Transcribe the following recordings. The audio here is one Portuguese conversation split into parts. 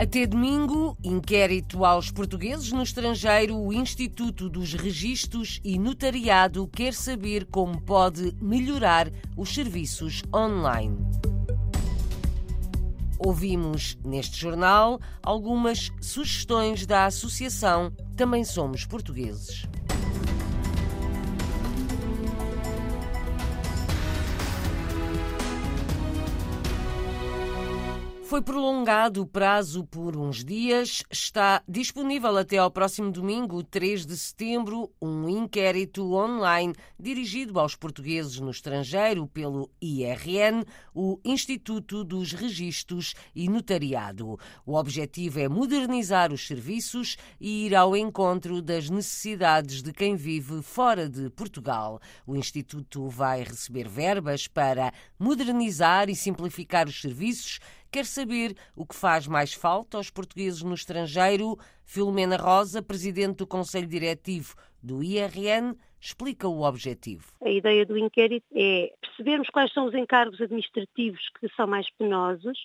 Até domingo, inquérito aos portugueses no estrangeiro, o Instituto dos Registros e Notariado quer saber como pode melhorar os serviços online. Ouvimos neste jornal algumas sugestões da Associação Também Somos Portugueses. Foi prolongado o prazo por uns dias. Está disponível até ao próximo domingo, 3 de setembro, um inquérito online dirigido aos portugueses no estrangeiro pelo IRN, o Instituto dos Registros e Notariado. O objetivo é modernizar os serviços e ir ao encontro das necessidades de quem vive fora de Portugal. O Instituto vai receber verbas para modernizar e simplificar os serviços quer saber o que faz mais falta aos portugueses no estrangeiro. Filomena Rosa, presidente do Conselho Diretivo do IRN, explica o objetivo. A ideia do inquérito é percebermos quais são os encargos administrativos que são mais penosos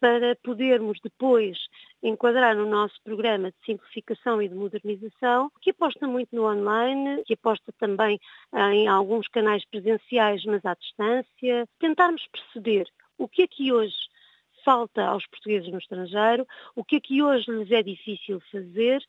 para podermos depois enquadrar no nosso programa de simplificação e de modernização, que aposta muito no online, que aposta também em alguns canais presenciais, mas à distância, tentarmos perceber o que é que hoje falta aos portugueses no estrangeiro, o que é que hoje lhes é difícil fazer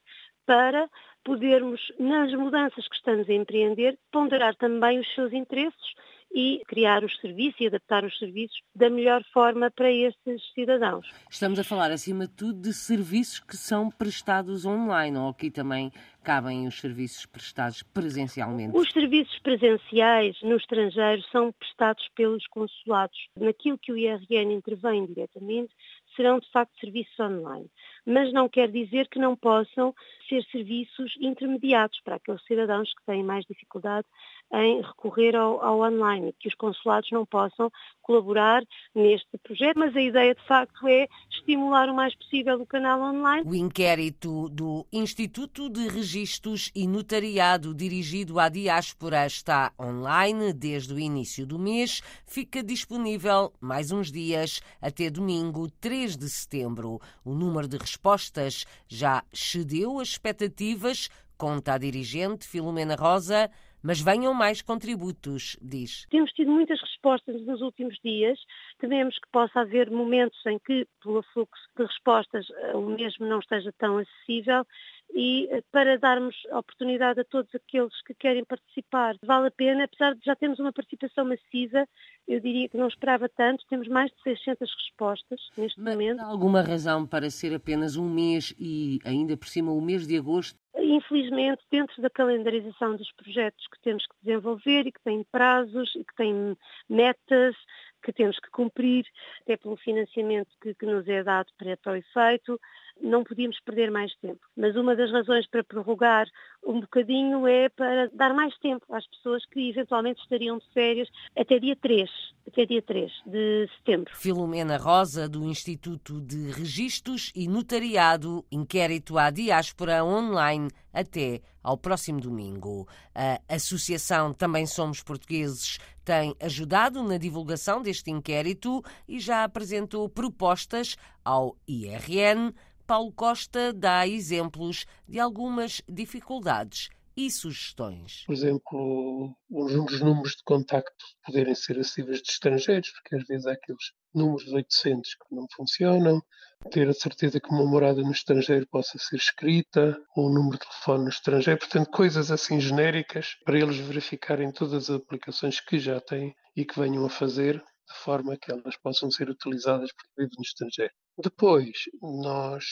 para podermos, nas mudanças que estamos a empreender, ponderar também os seus interesses e criar os serviços e adaptar os serviços da melhor forma para esses cidadãos. Estamos a falar, acima de tudo, de serviços que são prestados online, ou aqui também cabem os serviços prestados presencialmente? Os serviços presenciais no estrangeiro são prestados pelos consulados. Naquilo que o IRN intervém diretamente, serão de facto serviços online. Mas não quer dizer que não possam ser serviços intermediados para aqueles cidadãos que têm mais dificuldade em recorrer ao, ao online, que os consulados não possam colaborar neste projeto, mas a ideia de facto é estimular o mais possível o canal online. O inquérito do Instituto de Registros e Notariado dirigido à diáspora está online desde o início do mês, fica disponível mais uns dias até domingo 3 de setembro. O número de respostas já excedeu as expectativas, conta a dirigente Filomena Rosa, mas venham mais contributos, diz. Temos tido muitas respostas nos últimos dias. Tememos que possa haver momentos em que, pelo fluxo de respostas, o mesmo não esteja tão acessível e eh, para darmos oportunidade a todos aqueles que querem participar. Vale a pena, apesar de já termos uma participação massiva, eu diria que não esperava tanto, temos mais de 600 respostas neste Mas momento. Há alguma razão para ser apenas um mês e ainda por cima o mês de agosto infelizmente, dentro da calendarização dos projetos que temos que desenvolver e que têm prazos e que têm metas que temos que cumprir, até pelo financiamento que, que nos é dado para, efeito, não podíamos perder mais tempo. Mas uma das razões para prorrogar um bocadinho é para dar mais tempo às pessoas que eventualmente estariam de férias até dia 3, até dia 3 de setembro. Filomena Rosa, do Instituto de Registros e Notariado, inquérito à diáspora online até ao próximo domingo. A Associação Também Somos Portugueses tem ajudado na divulgação deste inquérito e já apresentou propostas ao IRN. Paulo Costa dá exemplos de algumas dificuldades e sugestões. Por exemplo, os números de contacto poderem ser acessíveis de estrangeiros, porque às vezes há aqueles números 800 que não funcionam, ter a certeza que uma morada no estrangeiro possa ser escrita, ou um número de telefone no estrangeiro, portanto, coisas assim genéricas para eles verificarem todas as aplicações que já têm e que venham a fazer de forma que elas possam ser utilizadas por quem vive no estrangeiro. Depois, nós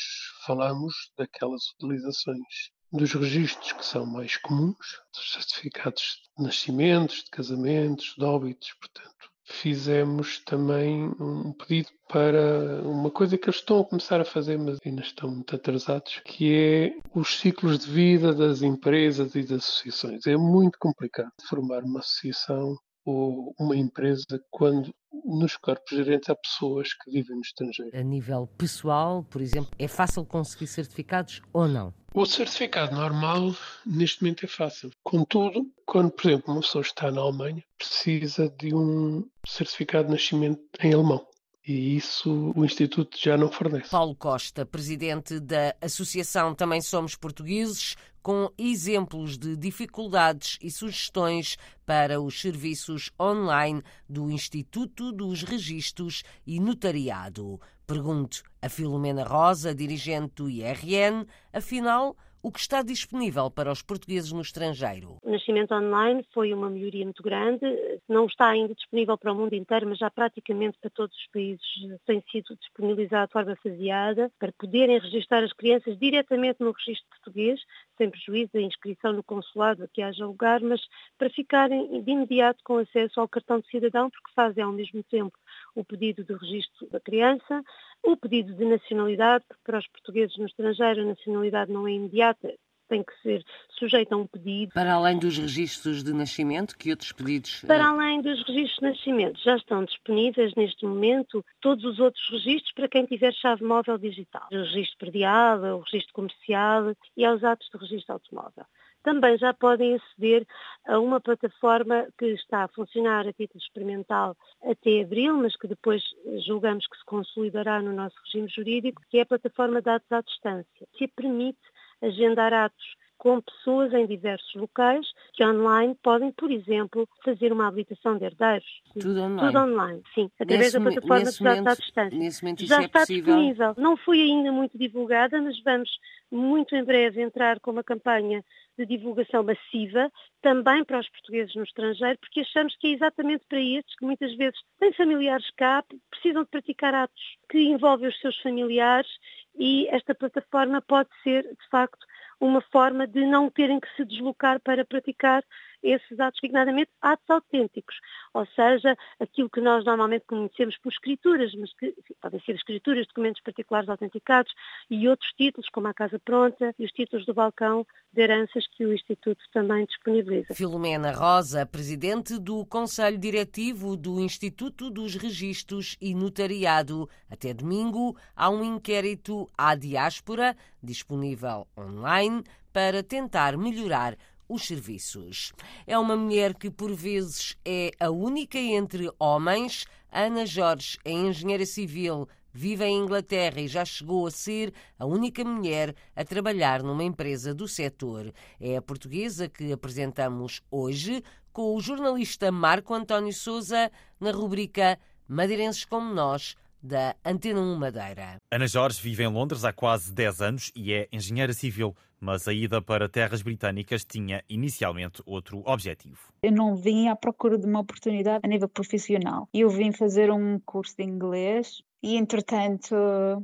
falamos daquelas utilizações dos registros que são mais comuns, dos certificados de nascimentos, de casamentos, de óbitos, portanto. Fizemos também um pedido para uma coisa que eles estão a começar a fazer, mas ainda estão muito atrasados, que é os ciclos de vida das empresas e das associações. É muito complicado formar uma associação ou uma empresa quando nos corpos gerentes há pessoas que vivem no estrangeiro. A nível pessoal, por exemplo, é fácil conseguir certificados ou não? O certificado normal, neste momento, é fácil. Contudo, quando, por exemplo, uma pessoa está na Alemanha, precisa de um certificado de nascimento em alemão. e isso o Instituto já não fornece. Paulo Costa, presidente da Associação Também Somos Portugueses, com exemplos de dificuldades e sugestões para os serviços online do Instituto dos Registros e Notariado. Pergunto a Filomena Rosa, dirigente do IRN, afinal, o que está disponível para os portugueses no estrangeiro. O nascimento online foi uma melhoria muito grande, não está ainda disponível para o mundo inteiro, mas já praticamente para todos os países tem sido disponibilizado de forma faseada para poderem registrar as crianças diretamente no registro português, sem prejuízo da inscrição no consulado a que haja lugar, mas para ficarem de imediato com acesso ao cartão de cidadão, porque fazem ao mesmo tempo o pedido de registro da criança, o pedido de nacionalidade, porque para os portugueses no estrangeiro a nacionalidade não é imediata, tem que ser sujeita a um pedido. Para além dos registros de nascimento, que outros pedidos? Eh, para além dos registros de nascimento, já estão disponíveis neste momento todos os outros registros para quem tiver chave móvel digital. O registro predial, o registro comercial e aos atos de registro automóvel também já podem aceder a uma plataforma que está a funcionar a título experimental até abril, mas que depois julgamos que se consolidará no nosso regime jurídico, que é a plataforma de atos à distância, que permite agendar atos com pessoas em diversos locais que online podem, por exemplo, fazer uma habilitação de herdeiros. Tudo online. Tudo online, sim, através nesse da plataforma de dados à distância. Nesse momento Já é está possível. disponível. Não foi ainda muito divulgada, mas vamos muito em breve entrar com uma campanha de divulgação massiva, também para os portugueses no estrangeiro, porque achamos que é exatamente para estes que muitas vezes têm familiares cá, precisam de praticar atos que envolvem os seus familiares e esta plataforma pode ser, de facto, uma forma de não terem que se deslocar para praticar esses atos, designadamente atos autênticos, ou seja, aquilo que nós normalmente conhecemos por escrituras, mas que enfim, podem ser escrituras, documentos particulares autenticados e outros títulos, como a Casa Pronta e os títulos do balcão de heranças que o Instituto também disponibiliza. Filomena Rosa, presidente do Conselho Diretivo do Instituto dos Registros e Notariado. Até domingo há um inquérito à diáspora disponível online para tentar melhorar os serviços. É uma mulher que, por vezes, é a única entre homens. Ana Jorge é engenheira civil, vive em Inglaterra e já chegou a ser a única mulher a trabalhar numa empresa do setor. É a portuguesa que apresentamos hoje com o jornalista Marco António Souza na rubrica Madeirenses como Nós da Antena 1 Madeira. Ana Jorge vive em Londres há quase 10 anos e é engenheira civil, mas a ida para terras britânicas tinha inicialmente outro objetivo. Eu não vim à procura de uma oportunidade a nível profissional. Eu vim fazer um curso de inglês e, entretanto,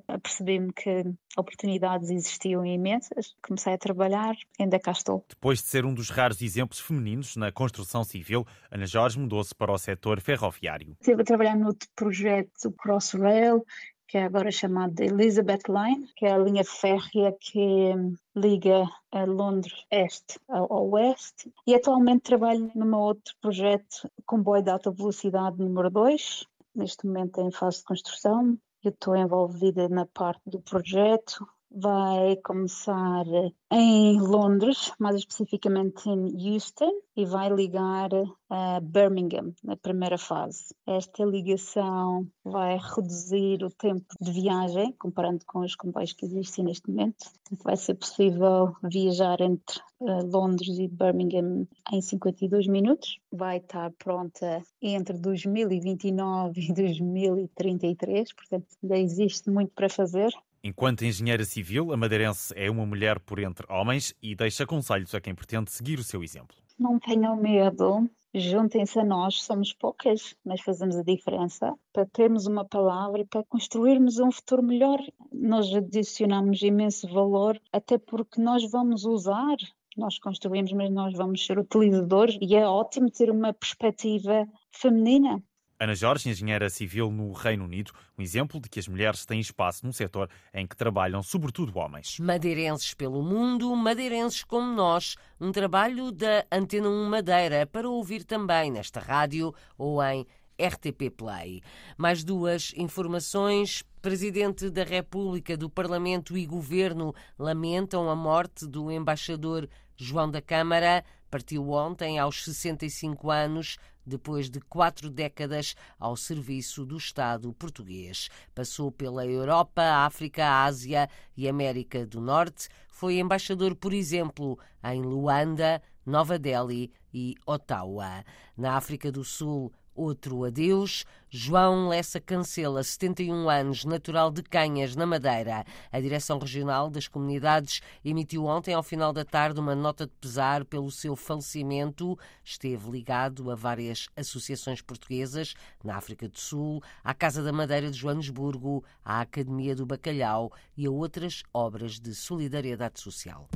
apercebi-me que oportunidades existiam imensas. Comecei a trabalhar, ainda cá estou. Depois de ser um dos raros exemplos femininos na construção civil, Ana Jorge mudou-se para o setor ferroviário. Estive a trabalhar no projeto Crossrail, que é agora chamado Elizabeth Line, que é a linha férrea que liga a Londres este ao oeste. E atualmente trabalho num outro projeto, comboio de alta velocidade número 2, neste momento em fase de construção. Eu estou envolvida na parte do projeto. Vai começar em Londres, mais especificamente em Houston, e vai ligar a Birmingham na primeira fase. Esta ligação vai reduzir o tempo de viagem, comparando com os comboios que existem neste momento. Vai ser possível viajar entre uh, Londres e Birmingham em 52 minutos. Vai estar pronta entre 2029 e 2033, portanto ainda existe muito para fazer. Enquanto engenheira civil, a madeirense é uma mulher por entre homens e deixa conselhos a quem pretende seguir o seu exemplo. Não tenham medo, juntem-se a nós, somos poucas, mas fazemos a diferença para termos uma palavra e para construirmos um futuro melhor. Nós adicionamos imenso valor, até porque nós vamos usar nós construímos, mas nós vamos ser utilizadores e é ótimo ter uma perspectiva feminina. Ana Jorge, engenheira civil no Reino Unido, um exemplo de que as mulheres têm espaço num setor em que trabalham sobretudo homens. Madeirenses pelo mundo, madeirenses como nós, um trabalho da Antena 1 Madeira para ouvir também nesta rádio ou em RTP Play. Mais duas informações. Presidente da República, do Parlamento e Governo lamentam a morte do embaixador João da Câmara. Partiu ontem aos 65 anos depois de quatro décadas ao serviço do Estado português. Passou pela Europa, África, Ásia e América do Norte. Foi embaixador, por exemplo, em Luanda, Nova Delhi e Ottawa. Na África do Sul, Outro adeus. João Lessa Cancela, 71 anos, natural de Canhas, na Madeira. A Direção Regional das Comunidades emitiu ontem, ao final da tarde, uma nota de pesar pelo seu falecimento. Esteve ligado a várias associações portuguesas na África do Sul, à Casa da Madeira de Joanesburgo, à Academia do Bacalhau e a outras obras de solidariedade social.